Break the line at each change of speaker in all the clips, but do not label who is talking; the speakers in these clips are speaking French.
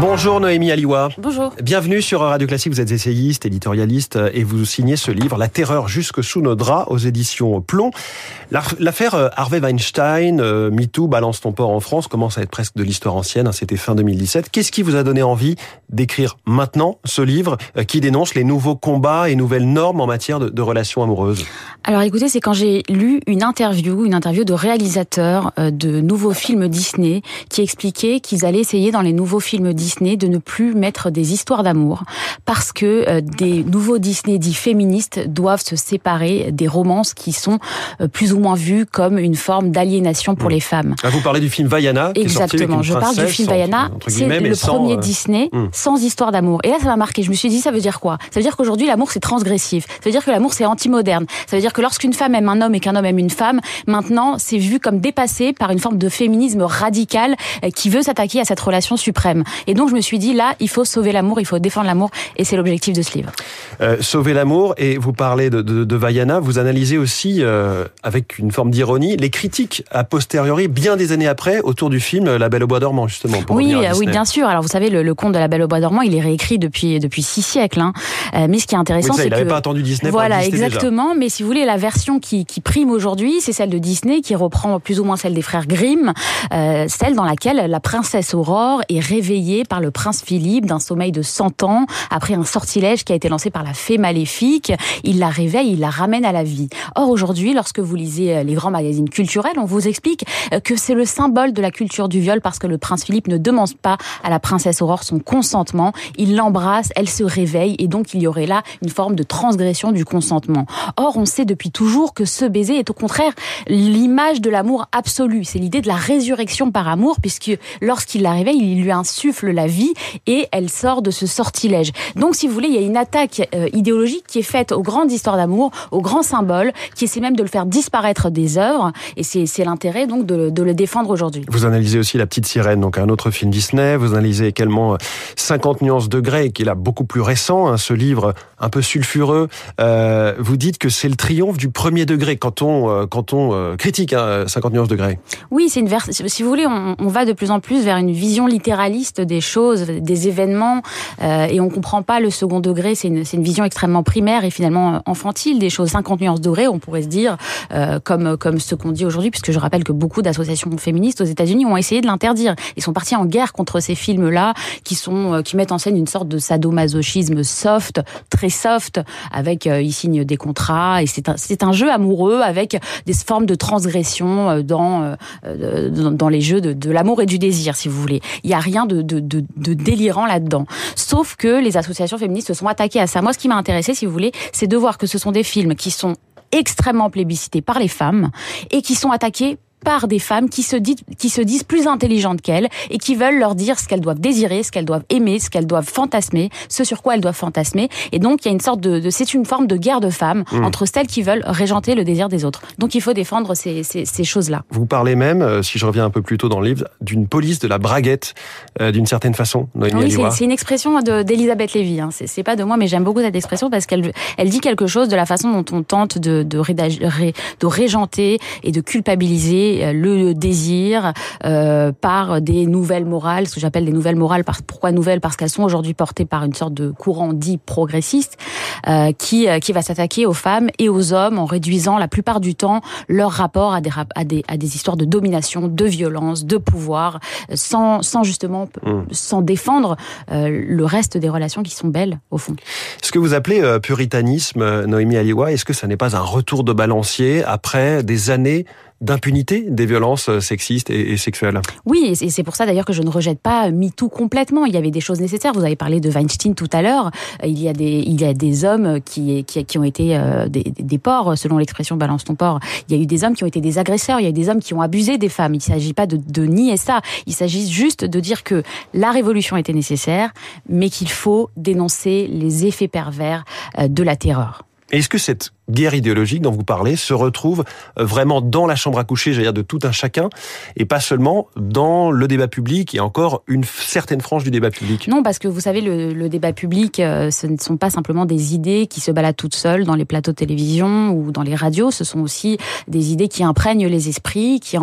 Bonjour Noémie Aliwa.
Bonjour.
Bienvenue sur Radio Classique. Vous êtes essayiste, éditorialiste et vous signez ce livre, La terreur jusque sous nos draps aux éditions Plomb. L'affaire euh, Harvey Weinstein, euh, MeToo, Balance ton port en France commence à être presque de l'histoire ancienne. Hein, c'était fin 2017. Qu'est-ce qui vous a donné envie d'écrire maintenant ce livre euh, qui dénonce les nouveaux combats et nouvelles normes en matière de, de relations amoureuses?
Alors écoutez, c'est quand j'ai lu une interview, une interview de réalisateurs de nouveaux films Disney qui expliquaient qu'ils allaient essayer dans les nouveaux films Disney Disney de ne plus mettre des histoires d'amour parce que euh, des nouveaux Disney dits féministes doivent se séparer des romances qui sont euh, plus ou moins vues comme une forme d'aliénation pour mmh. les femmes.
Ah, vous parlez du film Vaiana
Exactement, je parle du film Vaiana. C'est le premier euh, Disney mmh. sans histoire d'amour. Et là, ça m'a marqué. Je me suis dit, ça veut dire quoi? Ça veut dire qu'aujourd'hui, l'amour, c'est transgressif. Ça veut dire que l'amour, c'est anti-moderne. Ça veut dire que lorsqu'une femme aime un homme et qu'un homme aime une femme, maintenant, c'est vu comme dépassé par une forme de féminisme radical qui veut s'attaquer à cette relation suprême. Et donc je me suis dit là, il faut sauver l'amour, il faut défendre l'amour, et c'est l'objectif de ce livre.
Euh, sauver l'amour, et vous parlez de, de, de Vaiana, vous analysez aussi, euh, avec une forme d'ironie, les critiques a posteriori, bien des années après, autour du film La Belle au Bois dormant, justement. Pour
oui,
oui,
bien sûr. Alors vous savez, le, le, conte de La Belle au Bois dormant, il est réécrit depuis depuis six siècles. Hein. Euh, mais ce qui est intéressant, c'est que il
n'avait pas attendu Disney.
Voilà,
pour
exactement.
Déjà.
Mais si vous voulez, la version qui, qui prime aujourd'hui, c'est celle de Disney, qui reprend plus ou moins celle des frères Grimm, euh, celle dans laquelle la princesse Aurore est réveillée par le prince Philippe d'un sommeil de 100 ans, après un sortilège qui a été lancé par la fée maléfique. Il la réveille, il la ramène à la vie. Or, aujourd'hui, lorsque vous lisez euh, les grands magazines culturels, on vous explique euh, que c'est le symbole de la culture du viol parce que le prince Philippe ne demande pas à la princesse Aurore son consentement. Il l'embrasse, elle se réveille et donc il y aurait là une forme de transgression du consentement. Or, on sait depuis toujours que ce baiser est au contraire l'image de l'amour absolu. C'est l'idée de la résurrection par amour puisque lorsqu'il la réveille, il lui insuffle la vie et elle sort de ce sortilège. Donc, si vous voulez, il y a une attaque euh, idéologique qui est faite aux grandes histoires d'amour, aux grands symboles, qui essaie même de le faire disparaître des œuvres. Et c'est l'intérêt donc de, le défendre aujourd'hui.
Vous analysez aussi La Petite Sirène, donc un autre film Disney. Vous analysez également 50 euh, nuances de Grey, qui est là beaucoup plus récent, hein, ce livre un peu sulfureux. Euh, vous dites que c'est le triomphe du premier degré quand on euh, quand on euh, critique hein, 50 nuances de Grey.
Oui, c'est une vers si vous voulez, on, va de plus en plus vers une vision littéraliste des choses, des événements, et on comprend pas le second degré. C'est une, une vision extrêmement primaire et finalement enfantile des choses. 50 nuances de Grey, on pourrait se dire comme comme ce qu'on dit aujourd'hui, puisque je rappelle que beaucoup d'associations féministes aux États-Unis ont essayé de l'interdire. Ils sont partis en guerre contre ces films-là qui sont qui mettent en scène une sorte de sadomasochisme soft, très soft, avec ils signent des contrats et c'est un, un jeu amoureux avec des formes de transgression dans dans, dans les jeux de, l'amour et du désir, si vous voulez. Il y a rien de, de, de, de délirant là-dedans. Sauf que les associations féministes se sont attaquées à ça. Moi, ce qui m'a intéressé, si vous voulez, c'est de voir que ce sont des films qui sont extrêmement plébiscités par les femmes et qui sont attaqués par des femmes qui se, disent, qui se disent plus intelligentes qu'elles et qui veulent leur dire ce qu'elles doivent désirer, ce qu'elles doivent aimer, ce qu'elles doivent fantasmer, ce sur quoi elles doivent fantasmer. Et donc, il y a une sorte de, de c'est une forme de guerre de femmes mmh. entre celles qui veulent régenter le désir des autres. Donc, il faut défendre ces, ces, ces choses-là.
Vous parlez même, euh, si je reviens un peu plus tôt dans le livre, d'une police de la braguette, euh, d'une certaine façon.
Oui, c'est une expression d'Elisabeth Lévy. Hein. C'est pas de moi, mais j'aime beaucoup cette expression parce qu'elle elle dit quelque chose de la façon dont on tente de, de, ré, de régenter et de culpabiliser euh, le désir euh, par des nouvelles morales, ce que j'appelle des nouvelles morales. Pourquoi nouvelles? Parce qu'elles sont aujourd'hui portées par une sorte de courant dit progressiste euh, qui qui va s'attaquer aux femmes et aux hommes en réduisant la plupart du temps leur rapport à des à des à des histoires de domination, de violence, de pouvoir, sans sans justement mmh. sans défendre euh, le reste des relations qui sont belles au fond.
Ce que vous appelez puritanisme, Noémie Aliwa, est-ce que ça n'est pas un retour de balancier après des années d'impunité des violences euh, sexistes et, et sexuelles.
Oui, et c'est pour ça d'ailleurs que je ne rejette pas MeToo complètement. Il y avait des choses nécessaires. Vous avez parlé de Weinstein tout à l'heure. Euh, il y a des, il y a des hommes qui, qui, qui ont été euh, des, des porcs, selon l'expression balance ton porc. Il y a eu des hommes qui ont été des agresseurs. Il y a eu des hommes qui ont abusé des femmes. Il ne s'agit pas de, de nier ça. Il s'agit juste de dire que la révolution était nécessaire, mais qu'il faut dénoncer les effets pervers de la terreur.
Est-ce que cette guerre idéologique dont vous parlez se retrouve euh, vraiment dans la chambre à coucher, j'allais dire de tout un chacun, et pas seulement dans le débat public et encore une certaine frange du débat public.
Non, parce que vous savez, le, débat public, euh, ce ne sont pas simplement des idées qui se baladent toutes seules dans les plateaux de télévision ou dans les radios, ce sont aussi des idées qui imprègnent les esprits, qui,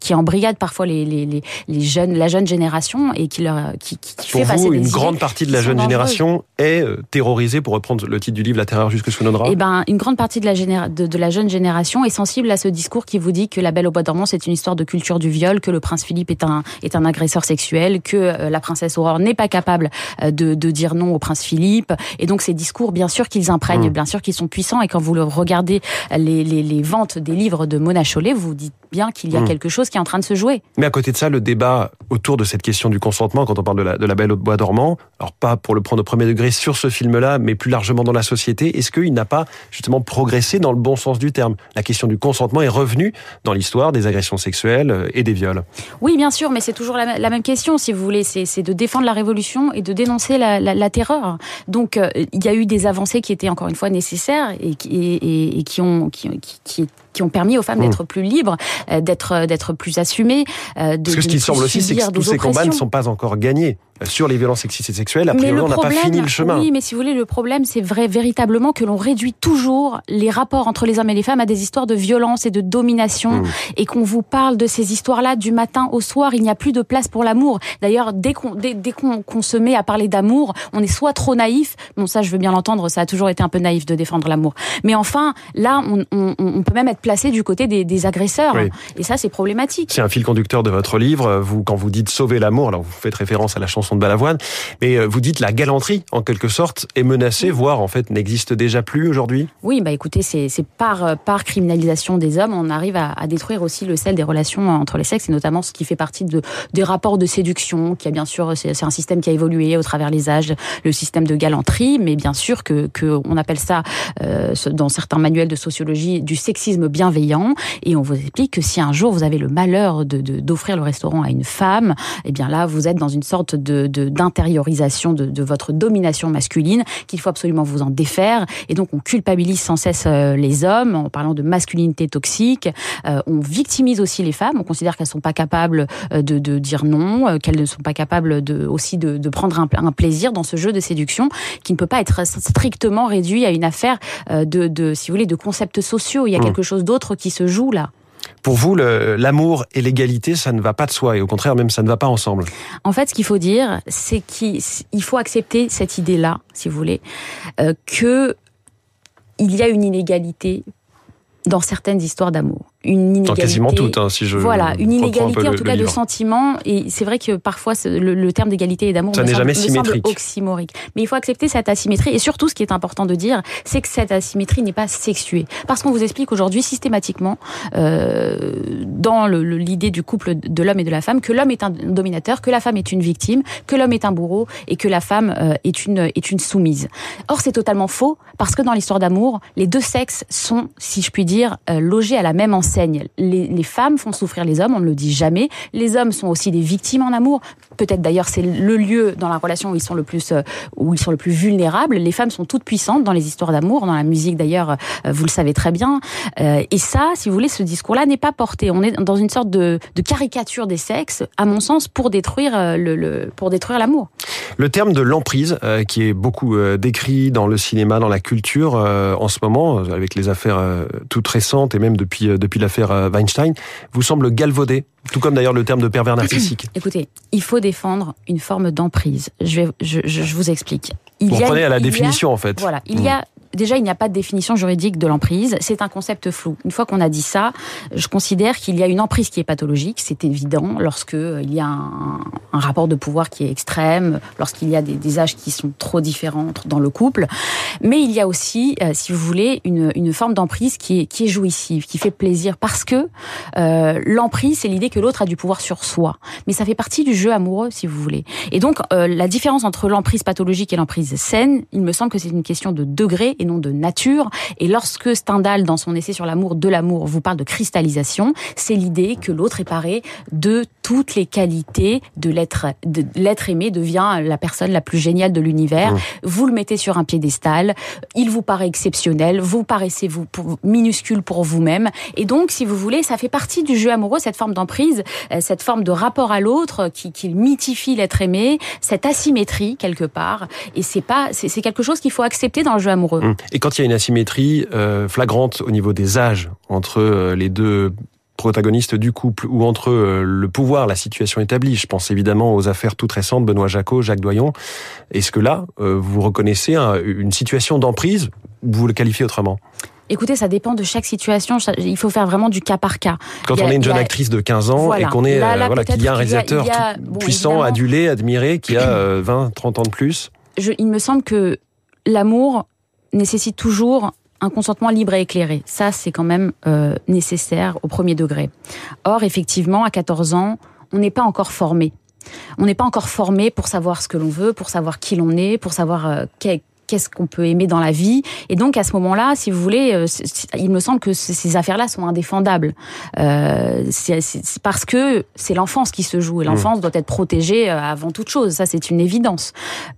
qui embrigadent parfois les, les, les, jeunes, la jeune génération et qui leur qui, qui
Pour
fait
vous,
passer
une grande partie de la jeune génération est euh, terrorisée, pour reprendre le titre du livre La terreur jusque sous nos draps.
Eh ben, une grande partie de la, généra de, de la jeune génération est sensible à ce discours qui vous dit que La Belle au bois dormant c'est une histoire de culture du viol, que le prince Philippe est un est un agresseur sexuel, que euh, la princesse Aurore n'est pas capable euh, de, de dire non au prince Philippe. Et donc ces discours, bien sûr qu'ils imprègnent, mmh. bien sûr qu'ils sont puissants. Et quand vous le regardez les, les, les ventes des livres de Mona Chollet, vous dites bien qu'il y a mmh. quelque chose qui est en train de se jouer.
Mais à côté de ça, le débat autour de cette question du consentement, quand on parle de la, de la Belle au bois dormant, alors pas pour le prendre au premier degré sur ce film-là, mais plus largement dans la société, est-ce qu'il n'a pas justement progressé dans le bon sens du terme? La question du consentement est revenue dans l'histoire des agressions sexuelles euh, et des viols.
Oui, bien sûr, mais c'est toujours la, la, même question, si vous voulez. C'est de défendre la révolution et de dénoncer la, la terreur. Donc, euh, il y a eu des avancées qui étaient encore une fois nécessaires et, et, et, et qui ont qui, qui, qui qui ont permis aux femmes d'être mmh. plus libres, euh, d'être d'être plus assumées.
De, Parce que ce qui semble aussi, c'est que tous ces combats ne sont pas encore gagnés sur les violences sexistes et sexuelles. A priori, on n'a pas fini le chemin.
Oui, mais si vous voulez, le problème, c'est vrai véritablement que l'on réduit toujours les rapports entre les hommes et les femmes à des histoires de violence et de domination, mmh. et qu'on vous parle de ces histoires-là du matin au soir. Il n'y a plus de place pour l'amour. D'ailleurs, dès qu'on dès, dès qu'on se met à parler d'amour, on est soit trop naïf. Bon, ça, je veux bien l'entendre. Ça a toujours été un peu naïf de défendre l'amour. Mais enfin, là, on, on, on, peut même être placé du côté des, des agresseurs, oui. et ça, c'est problématique.
C'est un fil conducteur de votre livre. Vous, quand vous dites sauver l'amour, alors vous faites référence à la chanson de Balavoine, mais euh, vous dites la galanterie, en quelque sorte, est menacée, voire en fait n'existe déjà plus aujourd'hui.
Oui, bah écoutez, c'est par, euh, par criminalisation des hommes, on arrive à, à, détruire aussi le sel des relations entre les sexes, et notamment ce qui fait partie de, des rapports de séduction, qui a bien sûr, c'est un système qui a évolué au travers les âges, le système de galanterie, mais bien sûr que, que on appelle ça, euh, dans certains manuels de sociologie, du sexisme bienveillant, et on vous explique que si un jour vous avez le malheur d'offrir de, d'offrir le restaurant à une femme, eh bien là, vous êtes dans une sorte de d'intériorisation de, de, votre domination masculine qu'il faut absolument vous en défaire. Et donc on culpabilise sans cesse euh, les hommes en parlant de masculinité toxique. Euh, on victimise aussi les femmes. On considère qu'elles sont pas capables euh, de, de dire non, qu'elles ne sont pas capables de, aussi de, de prendre un, un, plaisir dans ce jeu de séduction qui ne peut pas être strictement réduit à une affaire de, de si vous voulez, de concepts sociaux. Il y a mmh. quelque chose d'autre qui se joue là.
Pour vous, l'amour et l'égalité, ça ne va pas de soi, et au contraire, même ça ne va pas ensemble.
En fait, ce qu'il faut dire, c'est qu'il faut accepter cette idée-là, si vous voulez, euh, que il y a une inégalité dans certaines histoires d'amour une inégalité.
quasiment toutes, hein, si je.
Voilà, une inégalité en tout cas de sentiments. Et c'est vrai que parfois le, le terme d'égalité et d'amour
ça n'est jamais symétrique.
oxymorique. Mais il faut accepter cette asymétrie. Et surtout, ce qui est important de dire, c'est que cette asymétrie n'est pas sexuée, parce qu'on vous explique aujourd'hui systématiquement euh, dans l'idée du couple de l'homme et de la femme que l'homme est un dominateur, que la femme est une victime, que l'homme est un bourreau et que la femme euh, est une est une soumise. Or, c'est totalement faux parce que dans l'histoire d'amour, les deux sexes sont, si je puis dire, euh, logés à la même enseigne les, femmes font souffrir les hommes, on ne le dit jamais. Les hommes sont aussi des victimes en amour. Peut-être d'ailleurs c'est le lieu dans la relation où ils sont le plus euh, où ils sont le plus vulnérables. Les femmes sont toutes puissantes dans les histoires d'amour, dans la musique d'ailleurs, euh, vous le savez très bien. Euh, et ça, si vous voulez, ce discours-là n'est pas porté. On est dans une sorte de, caricature des sexes, à mon sens, pour détruire le pour détruire l'amour.
Le terme de l'emprise, qui est beaucoup décrit dans le cinéma, dans la culture en ce moment, avec les affaires toutes récentes et même depuis depuis l'affaire Weinstein, vous semble galvaudé tout comme d'ailleurs le terme de pervers narcissique.
Écoutez, il faut défendre une forme d'emprise. Je, vais, je, je, vous explique.
Il vous prenez à la définition
a,
en fait.
Voilà, il y a déjà, il n'y a pas de définition juridique de l'emprise. C'est un concept flou. Une fois qu'on a dit ça, je considère qu'il y a une emprise qui est pathologique. C'est évident lorsque euh, il y a un, rapport de pouvoir qui est extrême, lorsqu'il y a des, âges qui sont trop différents dans le couple. Mais il y a aussi, euh, si vous voulez, une, forme d'emprise qui est, jouissive, qui fait plaisir, parce que euh, l'emprise, c'est l'idée que l'autre a du pouvoir sur soi. Mais ça fait partie du jeu amoureux, si vous voulez. Et donc, la différence entre l'emprise pathologique et l'emprise saine, il me semble que c'est une question de degré et non de nature. Et lorsque Stendhal, dans son essai sur l'amour de l'amour, vous parle de cristallisation, c'est l'idée que l'autre est paré de toutes les qualités de l'être, de l'être aimé devient la personne la plus géniale de l'univers. Mmh. Vous le mettez sur un piédestal, il vous paraît exceptionnel, vous paraissez vous pour, minuscule pour vous-même. Et donc, si vous voulez, ça fait partie du jeu amoureux, cette forme d'emprise, euh, cette forme de rapport à l'autre qui, qui mythifie l'être aimé, cette asymétrie quelque part. Et c'est pas, c'est quelque chose qu'il faut accepter dans le jeu amoureux. Mmh.
Et quand il y a une asymétrie euh, flagrante au niveau des âges entre euh, les deux protagonistes du couple ou entre euh, le pouvoir, la situation établie. Je pense évidemment aux affaires toutes récentes, Benoît Jacot, Jacques Doyon. Est-ce que là, euh, vous reconnaissez une situation d'emprise ou vous le qualifiez autrement?
Écoutez, ça dépend de chaque situation. Il faut faire vraiment du cas par cas.
Quand on est une jeune actrice de 15 ans et qu'on est, voilà, qu'il y a un réalisateur puissant, adulé, admiré, qui a 20, 30 ans de plus.
Je, il me semble que l'amour nécessite toujours un consentement libre et éclairé. Ça, c'est quand même euh, nécessaire au premier degré. Or, effectivement, à 14 ans, on n'est pas encore formé. On n'est pas encore formé pour savoir ce que l'on veut, pour savoir qui l'on est, pour savoir euh, qu'est-ce qu'on peut aimer dans la vie. Et donc à ce moment-là, si vous voulez, euh, il me semble que ces affaires-là sont indéfendables. Euh, c'est parce que c'est l'enfance qui se joue et mmh. l'enfance doit être protégée euh, avant toute chose. Ça, c'est une évidence.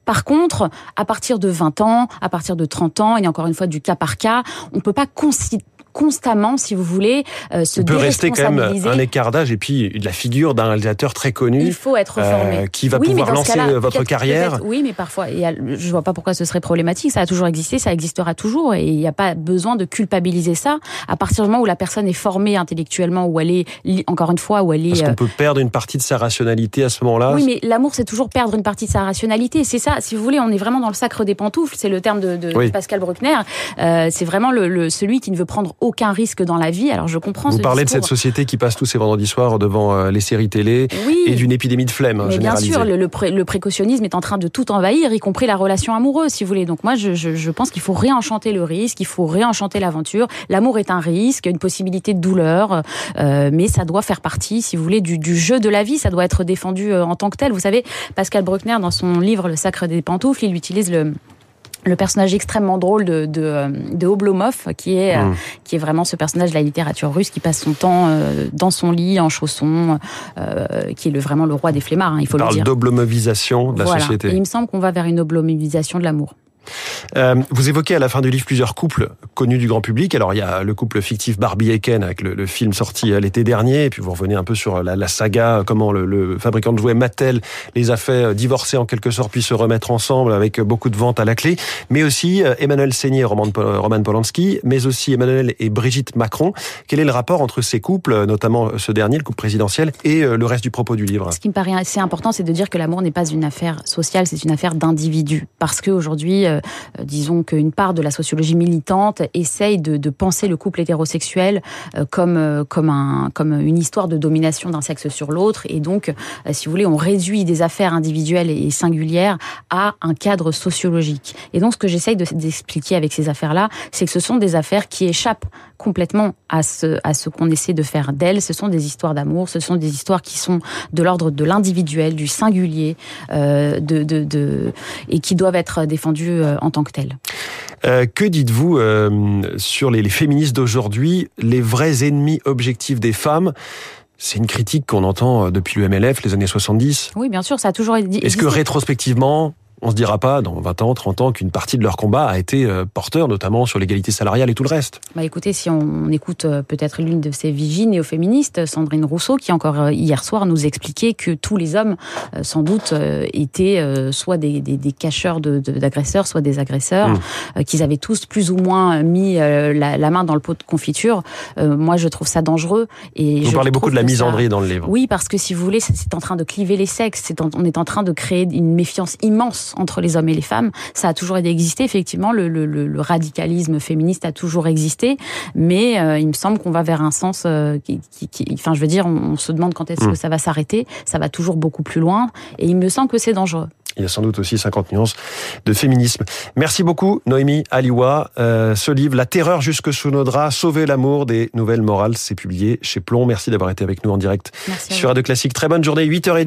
Par contre, à partir de 20 ans, à partir de 30 ans, et encore une fois du cas par cas, on peut pas considérer constamment, si vous voulez, euh, se Il peut rester quand même
un écart d'âge et puis de la figure d'un réalisateur très connu.
Il faut être formé.
Euh, qui va pouvoir lancer votre carrière.
Oui, mais parfois, et je vois pas pourquoi ce serait problématique. Ça a toujours existé, ça existera toujours, et il n'y a pas besoin de culpabiliser ça. À partir du moment où la personne est formée intellectuellement, où elle est, encore une fois, où elle est.
Parce qu'on euh, peut perdre une partie de sa rationalité à ce moment-là.
Oui, mais l'amour, c'est toujours perdre une partie de sa rationalité. C'est ça. Si vous voulez, on est vraiment dans le sacre des pantoufles. C'est le terme de, Pascal Bruckner. Euh, c'est vraiment le, celui qui ne veut prendre aucun risque dans la vie. Alors je comprends.
Vous parlez de cette société qui passe tous ses vendredis soirs devant euh, les séries télé et d'une épidémie de flemme.
Mais bien sûr, le, précautionnisme est en train de tout envahir, y compris la relation amoureuse, si vous voulez. Donc moi, je, pense qu'il faut réenchanter le risque, il faut réenchanter l'aventure. L'amour est un risque, une possibilité de douleur, euh, mais ça doit faire partie, si vous voulez, du, jeu de la vie. Ça doit être défendu euh, en tant que tel. Vous savez, Pascal Bruckner, dans son livre Le Sacre des pantoufles, il utilise le le personnage extrêmement drôle de, de, de Oblomov, qui est, euh, hmm. qui est vraiment ce personnage de la littérature russe qui passe son temps euh, dans son lit, en chaussons, euh, qui est le, vraiment le roi des flemmards, hein, il faut le dire.
d'oblomovisation de la société.
Et il me semble qu'on va vers une oblomovisation de l'amour.
Euh, vous évoquez à la fin du livre plusieurs couples connus du grand public. Alors il y a le couple fictif Barbie et Ken avec le, film sorti euh, l'été dernier, et puis vous revenez un peu sur la, la saga, comment le, fabricant de jouets Mattel les a fait euh, divorcer en quelque sorte, puis se remettre ensemble avec beaucoup de ventes à la clé. Mais aussi Emmanuel Seigné Roman, Roman Polanski, mais aussi Emmanuel et Brigitte Macron. Quel est le rapport entre ces couples, notamment ce dernier, le couple présidentiel, et le reste du propos du livre?
Ce qui me paraît assez important, c'est de dire que l'amour n'est pas une affaire sociale, c'est une affaire d'individu. Parce qu'aujourd'hui, euh, disons qu'une part de la sociologie militante essaye de, penser le couple hétérosexuel euh, comme euh, comme un comme une histoire de domination d'un sexe sur l'autre. Et donc si vous voulez on réduit des affaires individuelles et singulières à un cadre sociologique. Et donc ce que j'essaye d'expliquer avec ces affaires là c'est que ce sont des affaires qui échappent complètement à ce à ce qu'on essaie de faire d'elles. Ce sont des histoires d'amour ce sont des histoires qui sont de l'ordre de l'individuel du singulier euh, de, de, de et qui doivent être défendues en tant que
euh, que dites-vous euh, sur les, féministes d'aujourd'hui, les vrais ennemis objectifs des femmes? C'est une critique qu'on entend euh, depuis le MLF, les années 70.
Oui, bien sûr, ça a toujours été.
Est-ce que rétrospectivement, on se dira pas dans 20 ans, 30 ans qu'une partie de leur combat a été euh, porteur, notamment sur l'égalité salariale et tout le reste.
Bah écoutez, si on écoute euh, peut-être l'une de ces vigies néo-féministes, Sandrine Rousseau, qui encore euh, hier soir nous expliquait que tous les hommes, sans doute, étaient soit des, des, des cacheurs d'agresseurs, de, soit des agresseurs, mmh. qu'ils avaient tous plus ou moins mis la, main dans le pot de confiture. moi, je trouve ça dangereux.
Et vous parlez beaucoup de la misandrie dans le livre.
Oui, parce que si vous voulez, c'est en train de cliver les sexes. on est en train de créer une méfiance immense entre les hommes et les femmes. Ça a toujours existé, effectivement, le, le, le radicalisme féministe a toujours existé, mais euh, il me semble qu'on va vers un sens euh, qui, qui, enfin, je veux dire, on, se demande quand est-ce que mm. ça va s'arrêter. Ça va toujours beaucoup plus loin, et il me semble que c'est dangereux.
Il y a sans doute aussi 50 nuances de féminisme. Merci beaucoup, Noémie Aliwa. Euh, ce livre, La terreur jusque sous nos draps, Sauver l'amour des nouvelles morales, c'est publié chez Plomb. Merci d'avoir été avec nous en direct
Merci
sur Radio Classique. Très bonne journée, 8h30.